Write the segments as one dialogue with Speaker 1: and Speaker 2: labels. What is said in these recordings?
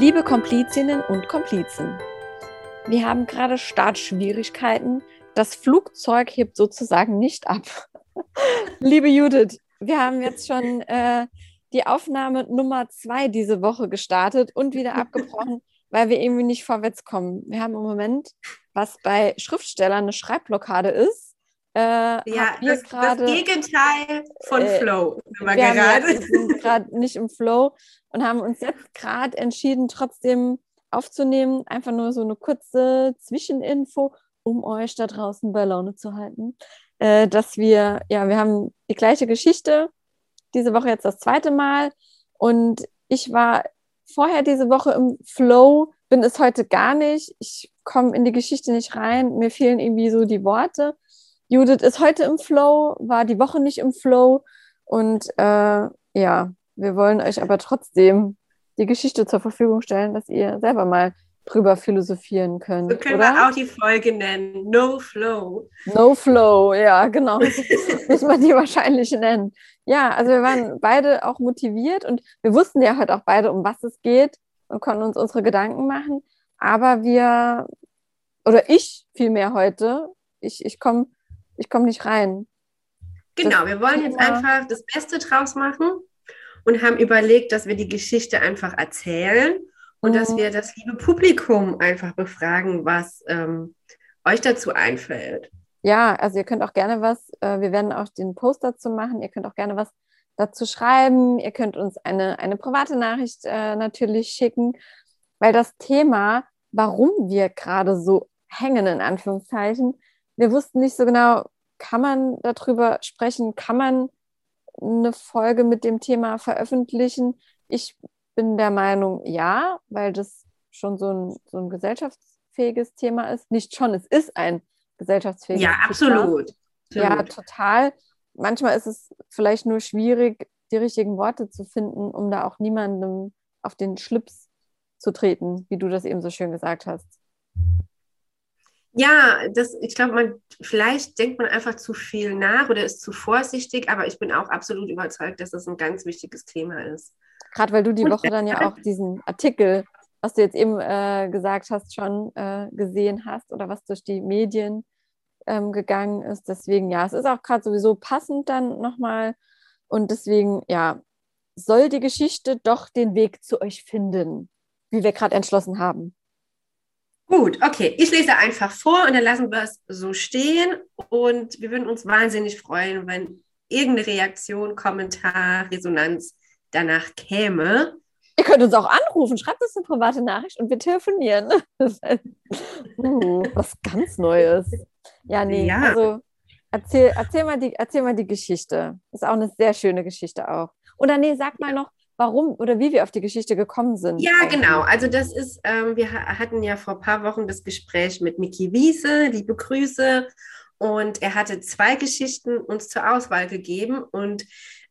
Speaker 1: Liebe Komplizinnen und Komplizen, wir haben gerade Startschwierigkeiten. Das Flugzeug hebt sozusagen nicht ab. Liebe Judith, wir haben jetzt schon äh, die Aufnahme Nummer zwei diese Woche gestartet und wieder abgebrochen, weil wir irgendwie nicht vorwärts kommen. Wir haben im Moment, was bei Schriftstellern eine Schreibblockade ist.
Speaker 2: Äh, ja, das, grade, das, Gegenteil von äh, Flow.
Speaker 1: Wir, wir sind gerade nicht im Flow und haben uns jetzt gerade entschieden, trotzdem aufzunehmen. Einfach nur so eine kurze Zwischeninfo, um euch da draußen bei Laune zu halten. Äh, dass wir, ja, wir haben die gleiche Geschichte, diese Woche jetzt das zweite Mal. Und ich war vorher diese Woche im Flow, bin es heute gar nicht. Ich komme in die Geschichte nicht rein. Mir fehlen irgendwie so die Worte. Judith ist heute im Flow, war die Woche nicht im Flow. Und äh, ja, wir wollen euch aber trotzdem die Geschichte zur Verfügung stellen, dass ihr selber mal drüber philosophieren könnt.
Speaker 2: So können oder? wir auch die Folge nennen. No Flow.
Speaker 1: No Flow, ja, genau. Müssen wir die wahrscheinlich nennen. Ja, also wir waren beide auch motiviert und wir wussten ja heute auch beide, um was es geht und konnten uns unsere Gedanken machen. Aber wir, oder ich vielmehr heute, ich, ich komme ich komm nicht rein.
Speaker 2: Genau, wir wollen jetzt einfach das Beste draus machen und haben überlegt, dass wir die Geschichte einfach erzählen und mhm. dass wir das liebe Publikum einfach befragen, was ähm, euch dazu einfällt.
Speaker 1: Ja, also ihr könnt auch gerne was, äh, wir werden auch den Post dazu machen, ihr könnt auch gerne was dazu schreiben, ihr könnt uns eine, eine private Nachricht äh, natürlich schicken, weil das Thema, warum wir gerade so hängen, in Anführungszeichen, wir wussten nicht so genau, kann man darüber sprechen, kann man eine Folge mit dem Thema veröffentlichen? Ich bin der Meinung, ja, weil das schon so ein, so ein gesellschaftsfähiges Thema ist. Nicht schon, es ist ein gesellschaftsfähiges
Speaker 2: Thema. Ja, absolut.
Speaker 1: Ja, total. Manchmal ist es vielleicht nur schwierig, die richtigen Worte zu finden, um da auch niemandem auf den Schlips zu treten, wie du das eben so schön gesagt hast.
Speaker 2: Ja, das, ich glaube, man, vielleicht denkt man einfach zu viel nach oder ist zu vorsichtig, aber ich bin auch absolut überzeugt, dass das ein ganz wichtiges Thema ist.
Speaker 1: Gerade weil du die Woche dann ja auch diesen Artikel, was du jetzt eben äh, gesagt hast, schon äh, gesehen hast oder was durch die Medien ähm, gegangen ist. Deswegen, ja, es ist auch gerade sowieso passend dann nochmal. Und deswegen, ja, soll die Geschichte doch den Weg zu euch finden, wie wir gerade entschlossen haben.
Speaker 2: Gut, okay. Ich lese einfach vor und dann lassen wir es so stehen. Und wir würden uns wahnsinnig freuen, wenn irgendeine Reaktion, Kommentar, Resonanz danach käme.
Speaker 1: Ihr könnt uns auch anrufen, schreibt uns eine private Nachricht und wir telefonieren. uh, was ganz Neues. Ja, nee, ja. also erzähl, erzähl, mal die, erzähl mal die Geschichte. Ist auch eine sehr schöne Geschichte auch. Oder nee, sag mal noch, warum oder wie wir auf die Geschichte gekommen sind.
Speaker 2: Ja, eigentlich. genau. Also das ist, ähm, wir hatten ja vor ein paar Wochen das Gespräch mit Miki Wiese, liebe Grüße. Und er hatte zwei Geschichten uns zur Auswahl gegeben und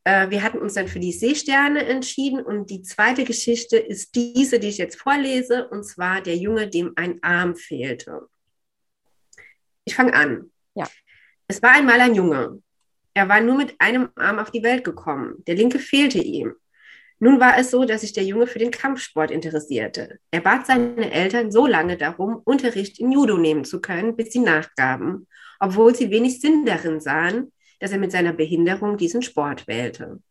Speaker 2: äh, wir hatten uns dann für die Seesterne entschieden und die zweite Geschichte ist diese, die ich jetzt vorlese, und zwar der Junge, dem ein Arm fehlte. Ich fange an.
Speaker 1: Ja.
Speaker 2: Es war einmal ein Junge. Er war nur mit einem Arm auf die Welt gekommen. Der linke fehlte ihm. Nun war es so, dass sich der Junge für den Kampfsport interessierte. Er bat seine Eltern so lange darum, Unterricht in Judo nehmen zu können, bis sie nachgaben, obwohl sie wenig Sinn darin sahen, dass er mit seiner Behinderung diesen Sport wählte.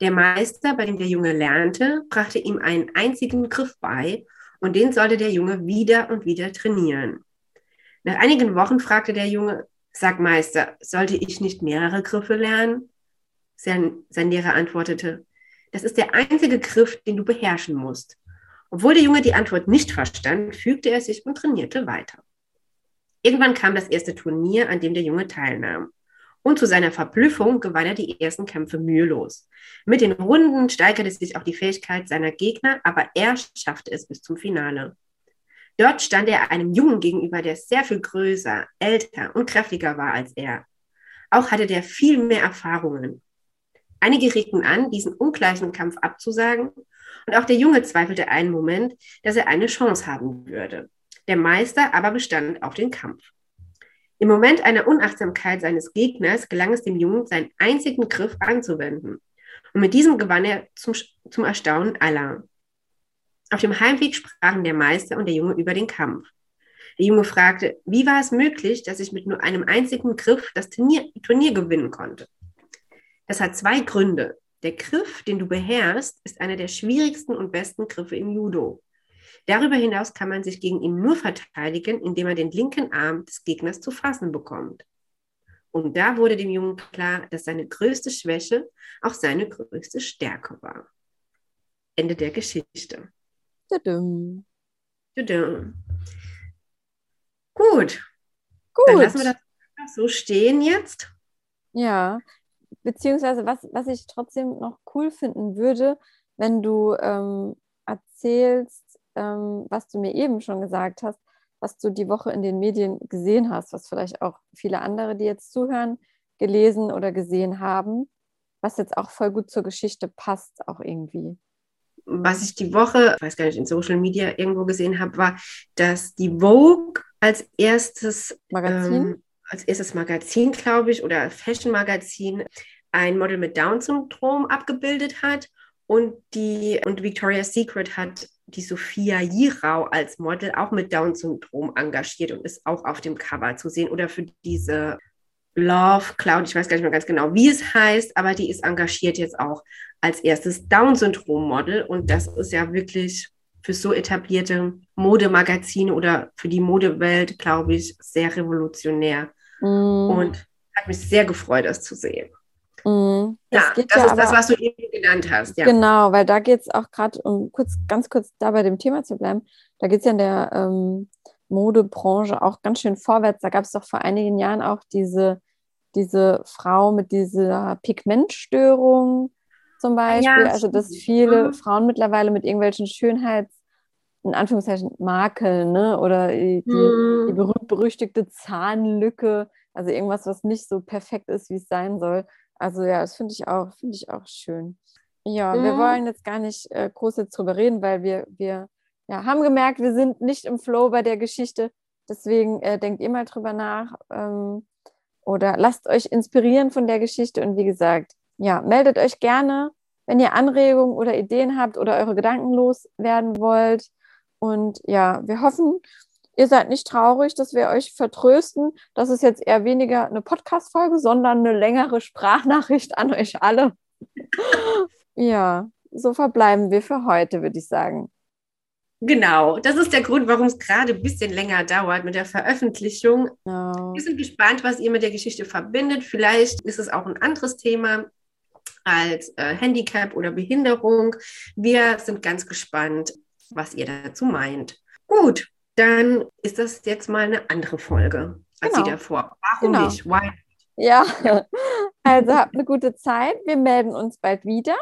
Speaker 2: Der Meister, bei dem der Junge lernte, brachte ihm einen einzigen Griff bei und den sollte der Junge wieder und wieder trainieren. Nach einigen Wochen fragte der Junge, Sag Meister, sollte ich nicht mehrere Griffe lernen? Sein, sein Lehrer antwortete, das ist der einzige Griff, den du beherrschen musst. Obwohl der Junge die Antwort nicht verstand, fügte er sich und trainierte weiter. Irgendwann kam das erste Turnier, an dem der Junge teilnahm. Und zu seiner Verblüffung gewann er die ersten Kämpfe mühelos. Mit den Runden steigerte sich auch die Fähigkeit seiner Gegner, aber er schaffte es bis zum Finale. Dort stand er einem Jungen gegenüber, der sehr viel größer, älter und kräftiger war als er. Auch hatte der viel mehr Erfahrungen Einige regten an, diesen ungleichen Kampf abzusagen, und auch der Junge zweifelte einen Moment, dass er eine Chance haben würde. Der Meister aber bestand auf den Kampf. Im Moment einer Unachtsamkeit seines Gegners gelang es dem Jungen, seinen einzigen Griff anzuwenden. Und mit diesem gewann er zum, zum Erstaunen aller. Auf dem Heimweg sprachen der Meister und der Junge über den Kampf. Der Junge fragte, wie war es möglich, dass ich mit nur einem einzigen Griff das Turnier, Turnier gewinnen konnte? Das hat zwei Gründe. Der Griff, den du beherrschst, ist einer der schwierigsten und besten Griffe im Judo. Darüber hinaus kann man sich gegen ihn nur verteidigen, indem man den linken Arm des Gegners zu fassen bekommt. Und da wurde dem Jungen klar, dass seine größte Schwäche auch seine größte Stärke war. Ende der Geschichte.
Speaker 1: Tudum.
Speaker 2: Tudum. Gut.
Speaker 1: Gut.
Speaker 2: Dann lassen wir das so stehen jetzt.
Speaker 1: Ja, beziehungsweise was, was ich trotzdem noch cool finden würde, wenn du ähm, erzählst, ähm, was du mir eben schon gesagt hast, was du die Woche in den Medien gesehen hast, was vielleicht auch viele andere, die jetzt zuhören, gelesen oder gesehen haben, was jetzt auch voll gut zur Geschichte passt, auch irgendwie.
Speaker 2: Was ich die Woche, ich weiß gar nicht, in Social Media irgendwo gesehen habe, war, dass die Vogue als erstes
Speaker 1: Magazin,
Speaker 2: ähm, als erstes Magazin, glaube ich, oder Fashion-Magazin ein Model mit Down-Syndrom abgebildet hat und die und Victoria's Secret hat die Sophia Jirau als Model auch mit Down-Syndrom engagiert und ist auch auf dem Cover zu sehen. Oder für diese Love Cloud, ich weiß gar nicht mehr ganz genau, wie es heißt, aber die ist engagiert jetzt auch als erstes Down-Syndrom-Model. Und das ist ja wirklich für so etablierte Modemagazine oder für die Modewelt, glaube ich, sehr revolutionär. Mm. Und hat mich sehr gefreut, das zu sehen. Mhm. Das ja, das ja ist das, was du eben genannt hast. Ja.
Speaker 1: Genau, weil da geht es auch gerade, um kurz, ganz kurz da bei dem Thema zu bleiben, da geht es ja in der ähm, Modebranche auch ganz schön vorwärts. Da gab es doch vor einigen Jahren auch diese, diese Frau mit dieser Pigmentstörung zum Beispiel. Ja, also, dass viele mhm. Frauen mittlerweile mit irgendwelchen Schönheits- in Anführungszeichen Makeln, ne? Oder die, mhm. die berühmt-berüchtigte Zahnlücke, also irgendwas, was nicht so perfekt ist, wie es sein soll. Also ja, das finde ich auch, finde ich auch schön. Ja, mhm. wir wollen jetzt gar nicht äh, groß jetzt drüber reden, weil wir, wir ja, haben gemerkt, wir sind nicht im Flow bei der Geschichte. Deswegen äh, denkt ihr mal drüber nach ähm, oder lasst euch inspirieren von der Geschichte. Und wie gesagt, ja, meldet euch gerne, wenn ihr Anregungen oder Ideen habt oder eure Gedanken loswerden wollt. Und ja, wir hoffen, ihr seid nicht traurig, dass wir euch vertrösten. Das ist jetzt eher weniger eine Podcast-Folge, sondern eine längere Sprachnachricht an euch alle. ja, so verbleiben wir für heute, würde ich sagen.
Speaker 2: Genau, das ist der Grund, warum es gerade ein bisschen länger dauert mit der Veröffentlichung. Oh. Wir sind gespannt, was ihr mit der Geschichte verbindet. Vielleicht ist es auch ein anderes Thema als äh, Handicap oder Behinderung. Wir sind ganz gespannt, was ihr dazu meint. Gut, dann ist das jetzt mal eine andere Folge als genau. die davor. Warum genau. nicht? Why?
Speaker 1: Ja, also habt eine gute Zeit. Wir melden uns bald wieder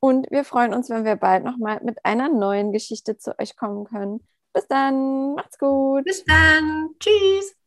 Speaker 1: und wir freuen uns, wenn wir bald nochmal mit einer neuen Geschichte zu euch kommen können. Bis dann, macht's gut.
Speaker 2: Bis dann, tschüss.